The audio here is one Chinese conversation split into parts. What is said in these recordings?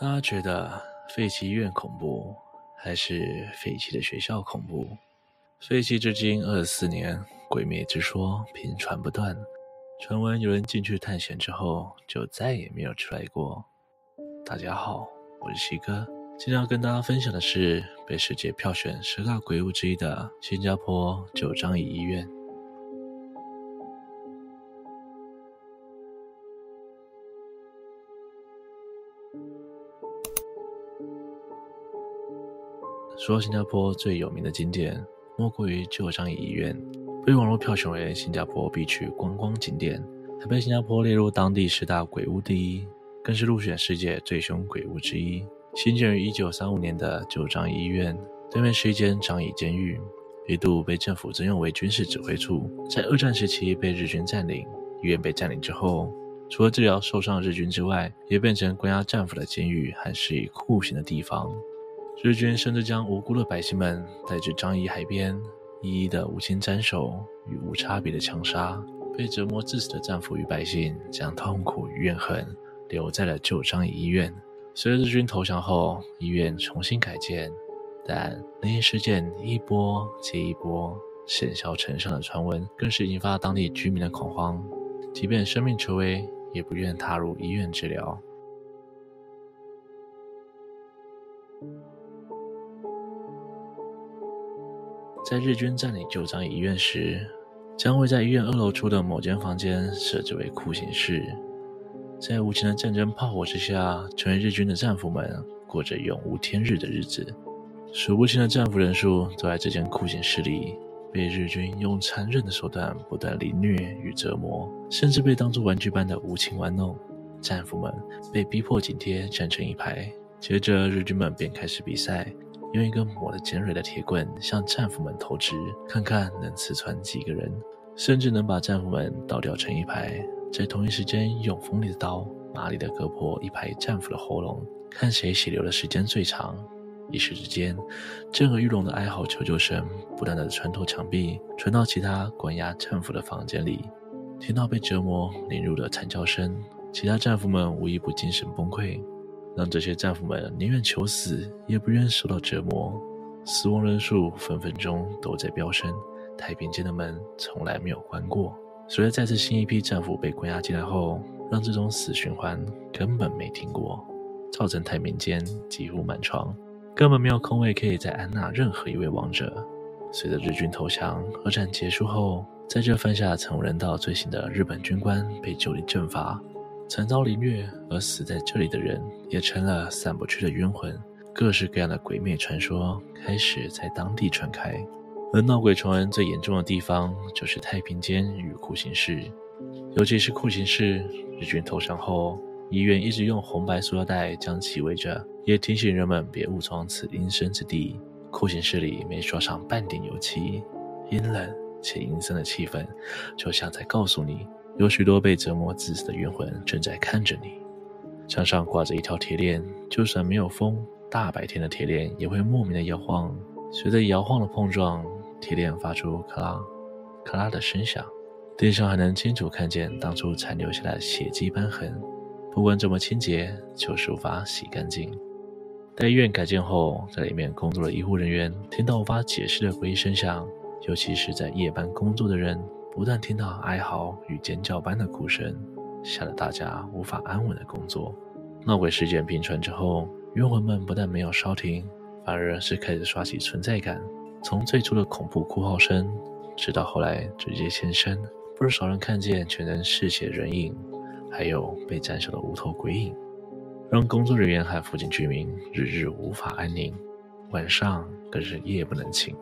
大家觉得废弃医院恐怖，还是废弃的学校恐怖？废弃至今二十四年，鬼灭之说频传不断。传闻有人进去探险之后，就再也没有出来过。大家好，我是西哥，今天要跟大家分享的是被世界票选十大鬼屋之一的新加坡九张椅医院。说到新加坡最有名的景点，莫过于旧张椅医院，被网络票选为新加坡必去观光景点，还被新加坡列入当地十大鬼屋第一，更是入选世界最凶鬼屋之一。兴建于一九三五年的旧张椅医院，对面是一间张椅监狱，一度被政府征用为军事指挥处。在二战时期被日军占领，医院被占领之后，除了治疗受伤的日军之外，也变成关押战俘的监狱和施以酷刑的地方。日军甚至将无辜的百姓们带至张椅海边，一一的无情斩首与无差别的枪杀。被折磨致死的战俘与百姓，将痛苦与怨恨留在了旧张椅医院。随着日军投降后，医院重新改建，但灵异事件一波接一波，险象成上的传闻更是引发当地居民的恐慌，即便生命垂危，也不愿踏入医院治疗。在日军占领九张椅医院时，将会在医院二楼处的某间房间设置为酷刑室，在无情的战争炮火之下，成为日军的战俘们过着永无天日的日子。数不清的战俘人数都在这间酷刑室里被日军用残忍的手段不断凌虐与折磨，甚至被当作玩具般的无情玩弄。战俘们被逼迫紧贴站成一排，接着日军们便开始比赛。用一根磨得尖锐的铁棍向战俘们投掷，看看能刺穿几个人，甚至能把战俘们倒吊成一排，在同一时间用锋利的刀麻利地割破一排战俘的喉咙，看谁血流的时间最长。一时之间，震耳欲聋的哀嚎求救声不断地穿透墙壁，传到其他关押战俘的房间里。听到被折磨凌辱的惨叫声，其他战俘们无一不精神崩溃。让这些战俘们宁愿求死，也不愿受到折磨。死亡人数分分钟都在飙升，太平间的门从来没有关过。随着再次新一批战俘被关押进来后，让这种死循环根本没停过，造成太平间几乎满床，根本没有空位可以再安纳任何一位亡者。随着日军投降，二战结束后，在这犯下惨无人道罪行的日本军官被就地正法。惨遭凌虐而死在这里的人，也成了散不去的冤魂。各式各样的鬼魅传说开始在当地传开。而闹鬼传闻最严重的地方，就是太平间与酷刑室。尤其是酷刑室，日军投降后，医院一直用红白塑料袋将其围着，也提醒人们别误闯此阴森之地。酷刑室里没刷上半点油漆，阴冷且阴森的气氛，就像在告诉你。有许多被折磨致死的冤魂正在看着你。墙上挂着一条铁链，就算没有风，大白天的铁链也会莫名的摇晃。随着摇晃的碰撞，铁链发出咔啦咔啦的声响。地上还能清楚看见当初残留下来的血迹斑痕。不管怎么清洁，就是无法洗干净。待医院改建后，在里面工作的医护人员听到无法解释的诡异声响，尤其是在夜班工作的人。不断听到哀嚎与尖叫般的哭声，吓得大家无法安稳的工作。闹鬼事件频传之后，冤魂们不但没有消停，反而是开始刷起存在感。从最初的恐怖哭号声，直到后来直接现身，不少人看见全身是血人影，还有被斩首的无头鬼影，让工作人员和附近居民日日无法安宁，晚上更是夜不能寝。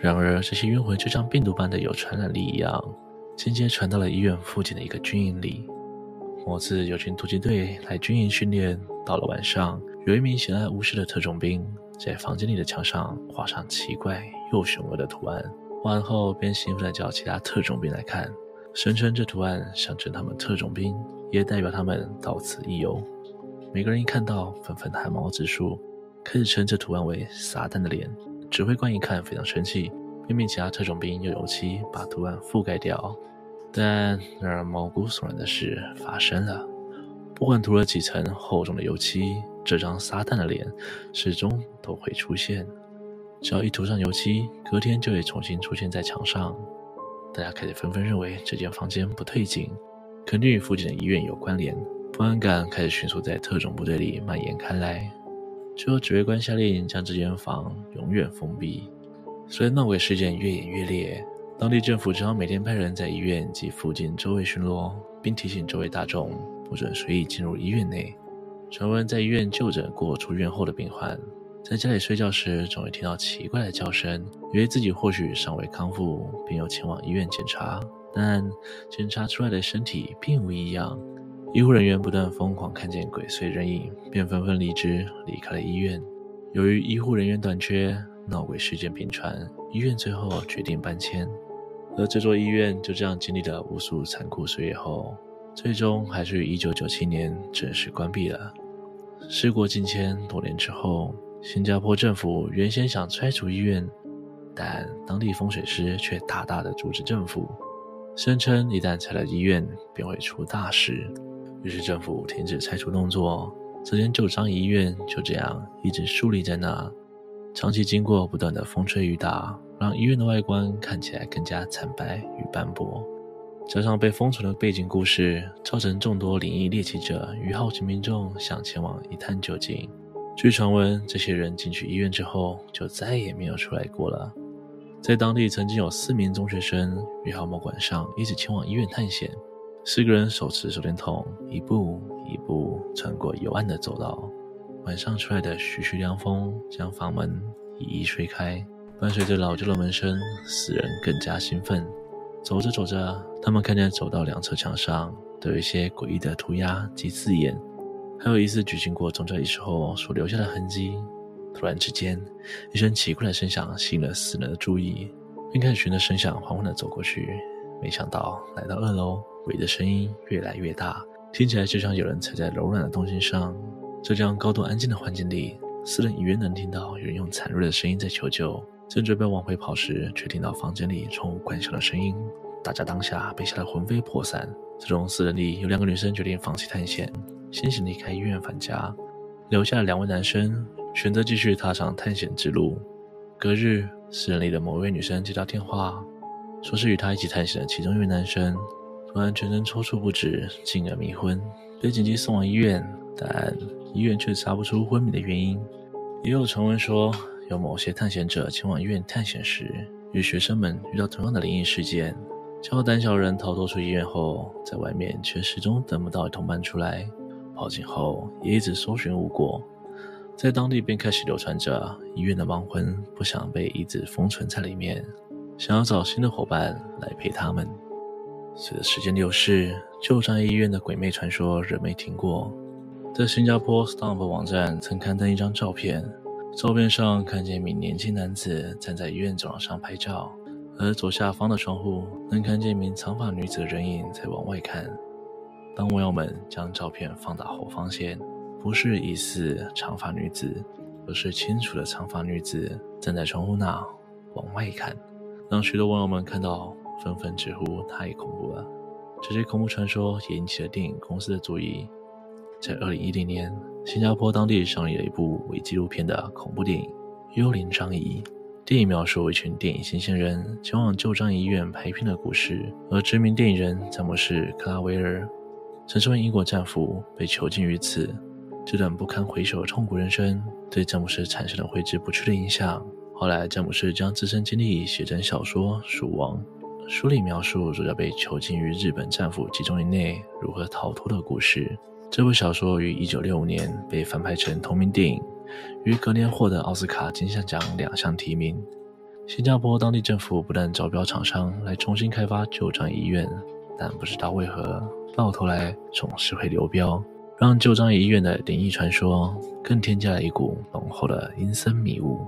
然而，这些冤魂就像病毒般的有传染力一样，间接传到了医院附近的一个军营里。某次，有群突击队来军营训练，到了晚上，有一名闲来无事的特种兵在房间里的墙上画上奇怪又凶恶的图案。画完后，便兴奋地叫其他特种兵来看，声称这图案象征他们特种兵，也代表他们到此一游。每个人一看到，纷纷汗毛直竖，开始称这图案为“撒旦的脸”。指挥官一看非常生气，便命其他特种兵用油漆把图案覆盖掉。但让人毛骨悚然的事发生了：不管涂了几层厚重的油漆，这张撒旦的脸始终都会出现。只要一涂上油漆，隔天就会重新出现在墙上。大家开始纷纷认为这间房间不对劲，肯定与附近的医院有关联。不安感开始迅速在特种部队里蔓延开来。最后，指挥官下令将这间房永远封闭。随着闹鬼事件越演越烈，当地政府只好每天派人在医院及附近周围巡逻，并提醒周围大众不准随意进入医院内。传闻在医院就诊过出院后的病患，在家里睡觉时总会听到奇怪的叫声，以为自己或许尚未康复，并又前往医院检查，但检查出来的身体并无异样。医护人员不断疯狂看见鬼祟人影，便纷纷离职离开了医院。由于医护人员短缺，闹鬼事件频传，医院最后决定搬迁。而这座医院就这样经历了无数残酷岁月后，最终还是于一九九七年正式关闭了。时过境迁，多年之后，新加坡政府原先想拆除医院，但当地风水师却大大的阻止政府，声称一旦拆了医院，便会出大事。于是政府停止拆除动作，这间旧伤医院就这样一直竖立在那。长期经过不断的风吹雨打，让医院的外观看起来更加惨白与斑驳。加上被封存的背景故事，造成众多灵异猎奇者与好奇民众想前往一探究竟。据传闻，这些人进去医院之后，就再也没有出来过了。在当地，曾经有四名中学生与好某晚上一起前往医院探险。四个人手持手电筒，一步一步穿过幽暗的走道。晚上吹来的徐徐凉风将房门一一吹开，伴随着老旧的门声，四人更加兴奋。走着走着，他们看见走道两侧墙上都有一些诡异的涂鸦及字眼，还有疑似举行过宗教仪式后所留下的痕迹。突然之间，一声奇怪的声响吸引了四人的注意，并开始循着声响缓缓地走过去。没想到来到二楼，鬼的声音越来越大，听起来就像有人踩在柔软的东西上。在这样高度安静的环境里，四人隐约能听到有人用惨弱的声音在求救。正准备往回跑时，却听到房间里窗户关上的声音。大家当下被吓得魂飞魄散。最终，四人里有两个女生决定放弃探险，先行离开医院返家，留下的两位男生选择继续踏上探险之路。隔日，四人里的某位女生接到电话，说是与她一起探险的其中一位男生突然全身抽搐不止，进而迷昏，被紧急送往医院。但医院却查不出昏迷的原因。也有传闻说，有某些探险者前往医院探险时，与学生们遇到同样的灵异事件。较胆小人逃脱出医院后，在外面却始终等不到同伴出来。报警后也一直搜寻无果，在当地便开始流传着医院的亡魂不想被一直封存在里面，想要找新的伙伴来陪他们。随着时间流逝，旧樟宜医院的鬼魅传说仍没停过。在新加坡 Stomp 网站曾刊登一张照片，照片上看见一名年轻男子站在医院走廊上拍照，而左下方的窗户能看见一名长发女子的人影在往外看。当网友们将照片放大后，发现不是疑似长发女子，而是清楚的长发女子站在窗户那往外看，让许多网友们看到纷纷直呼太恐怖了。这些恐怖传说也引起了电影公司的注意。在二零一零年，新加坡当地上映了一部伪纪录片的恐怖电影《幽灵张仪》。电影描述一群电影新鲜人前往旧张仪医院拍片的故事，而知名电影人詹姆士·克拉维尔曾身为英国战俘被囚禁于此。这段不堪回首的痛苦人生，对詹姆士产生了挥之不去的影响。后来，詹姆士将自身经历写成小说《蜀王》，书里描述主角被囚禁于日本战俘集中营内如何逃脱的故事。这部小说于一九六五年被翻拍成同名电影，于隔年获得奥斯卡金像奖两项提名。新加坡当地政府不断招标厂商来重新开发旧樟宜医院，但不知道为何到头来总是会流标，让旧樟宜医院的灵异传说更添加了一股浓厚的阴森迷雾。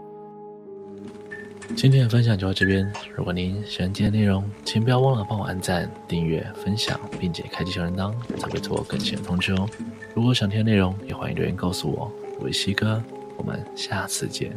今天的分享就到这边。如果您喜欢今天的内容，请不要忘了帮我按赞、订阅、分享，并且开启小铃铛，才会错过更新的通知哦。如果想听的内容，也欢迎留言告诉我。我是西哥，我们下次见。